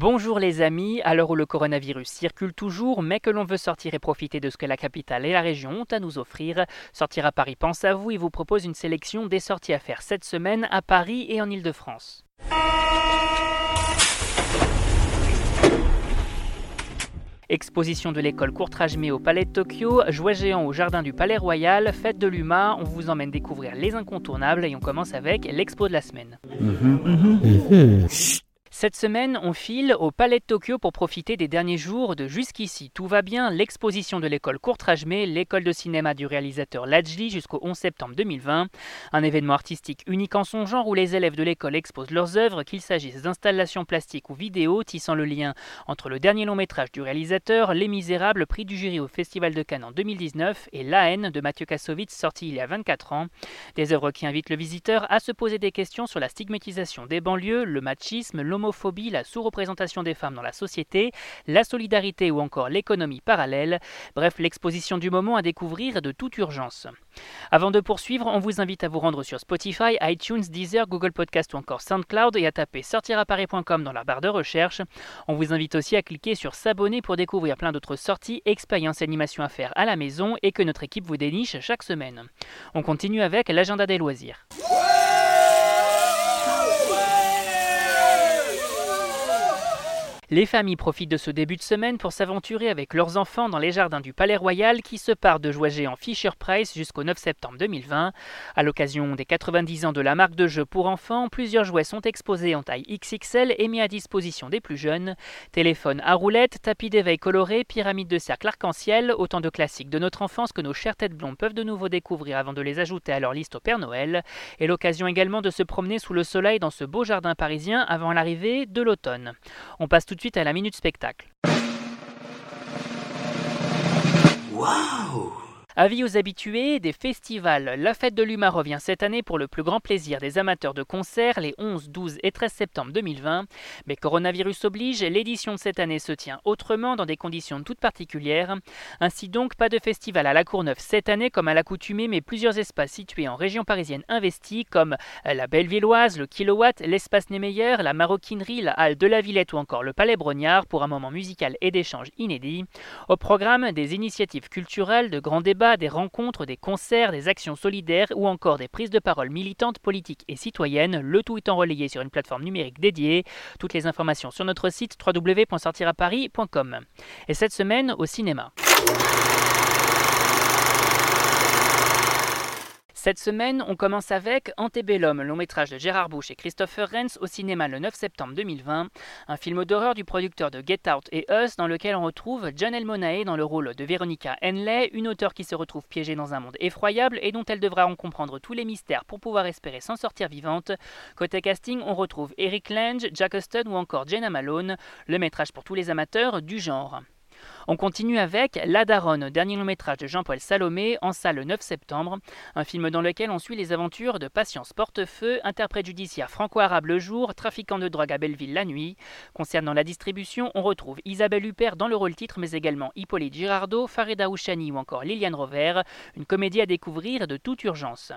Bonjour les amis, à l'heure où le coronavirus circule toujours, mais que l'on veut sortir et profiter de ce que la capitale et la région ont à nous offrir, Sortir à Paris pense à vous et vous propose une sélection des sorties à faire cette semaine à Paris et en Ile-de-France. Exposition de l'école Courtrajmé au Palais de Tokyo, jouets géants au jardin du Palais Royal, fête de l'UMA, on vous emmène découvrir les incontournables et on commence avec l'expo de la semaine. Cette semaine, on file au Palais de Tokyo pour profiter des derniers jours de Jusqu'ici tout va bien, l'exposition de l'école Courtrajmé, l'école de cinéma du réalisateur Lajli jusqu'au 11 septembre 2020. Un événement artistique unique en son genre où les élèves de l'école exposent leurs œuvres, qu'il s'agisse d'installations plastiques ou vidéo, tissant le lien entre le dernier long métrage du réalisateur, Les Misérables, prix du jury au Festival de Cannes en 2019, et La haine de Mathieu Kassovitz, sorti il y a 24 ans. Des œuvres qui invitent le visiteur à se poser des questions sur la stigmatisation des banlieues, le machisme, l'homophobie, la sous-représentation des femmes dans la société, la solidarité ou encore l'économie parallèle. Bref, l'exposition du moment à découvrir de toute urgence. Avant de poursuivre, on vous invite à vous rendre sur Spotify, iTunes, Deezer, Google Podcast ou encore SoundCloud et à taper sortiraparis.com dans la barre de recherche. On vous invite aussi à cliquer sur s'abonner pour découvrir plein d'autres sorties, expériences et animations à faire à la maison et que notre équipe vous déniche chaque semaine. On continue avec l'agenda des loisirs. Les familles profitent de ce début de semaine pour s'aventurer avec leurs enfants dans les jardins du Palais Royal qui se part de jouets géants Fisher Price jusqu'au 9 septembre 2020. À l'occasion des 90 ans de la marque de jeux pour enfants, plusieurs jouets sont exposés en taille XXL et mis à disposition des plus jeunes. Téléphones à roulettes, tapis d'éveil colorés, pyramides de cercle arc-en-ciel, autant de classiques de notre enfance que nos chères têtes blondes peuvent de nouveau découvrir avant de les ajouter à leur liste au Père Noël. Et l'occasion également de se promener sous le soleil dans ce beau jardin parisien avant l'arrivée de l'automne. On passe tout suite à la minute spectacle. Avis aux habitués des festivals. La fête de l'UMA revient cette année pour le plus grand plaisir des amateurs de concerts les 11, 12 et 13 septembre 2020. Mais coronavirus oblige, l'édition de cette année se tient autrement dans des conditions toutes particulières. Ainsi donc, pas de festival à la Courneuve cette année comme à l'accoutumée, mais plusieurs espaces situés en région parisienne investis comme la Bellevilloise, le Kilowatt, l'espace Némeyer, la Maroquinerie, la Halle de la Villette ou encore le Palais Brognard pour un moment musical et d'échange inédit. Au programme, des initiatives culturelles, de grands débats, des rencontres, des concerts, des actions solidaires ou encore des prises de parole militantes, politiques et citoyennes, le tout étant relayé sur une plateforme numérique dédiée. Toutes les informations sur notre site www.sortiraparis.com. Et cette semaine au cinéma. Cette semaine, on commence avec Antebellum, long métrage de Gérard Bush et Christopher Renz au cinéma le 9 septembre 2020, un film d'horreur du producteur de Get Out et Us dans lequel on retrouve Janelle Monae dans le rôle de Veronica Henley, une auteure qui se retrouve piégée dans un monde effroyable et dont elle devra en comprendre tous les mystères pour pouvoir espérer s'en sortir vivante. Côté casting, on retrouve Eric Lange, Jack Huston ou encore Jenna Malone, le métrage pour tous les amateurs du genre. On continue avec La Daronne, dernier long métrage de Jean-Paul Salomé, en salle le 9 septembre. Un film dans lequel on suit les aventures de Patience Portefeu, interprète judiciaire franco-arabe le jour, trafiquant de drogue à Belleville la nuit. Concernant la distribution, on retrouve Isabelle Huppert dans le rôle titre, mais également Hippolyte Girardot, Farida Ouchani ou encore Liliane Rover. Une comédie à découvrir de toute urgence.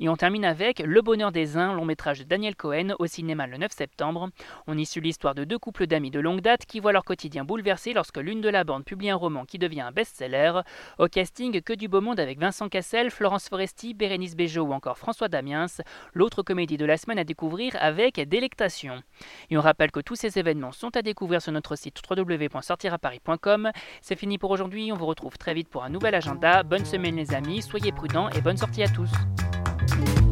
Et on termine avec Le Bonheur des uns, long métrage de Daniel Cohen, au cinéma le 9 septembre. On y suit l'histoire de deux couples d'amis de longue date qui voient leur quotidien bouleversé lorsque l'une de la bande publie un roman qui devient un best-seller. Au casting, que du beau monde avec Vincent Cassel, Florence Foresti, Bérénice Bejo ou encore François Damiens. L'autre comédie de la semaine à découvrir avec délectation. Et on rappelle que tous ces événements sont à découvrir sur notre site www.sortiraparis.com. C'est fini pour aujourd'hui, on vous retrouve très vite pour un nouvel agenda. Bonne semaine les amis, soyez prudents et bonne sortie à tous. you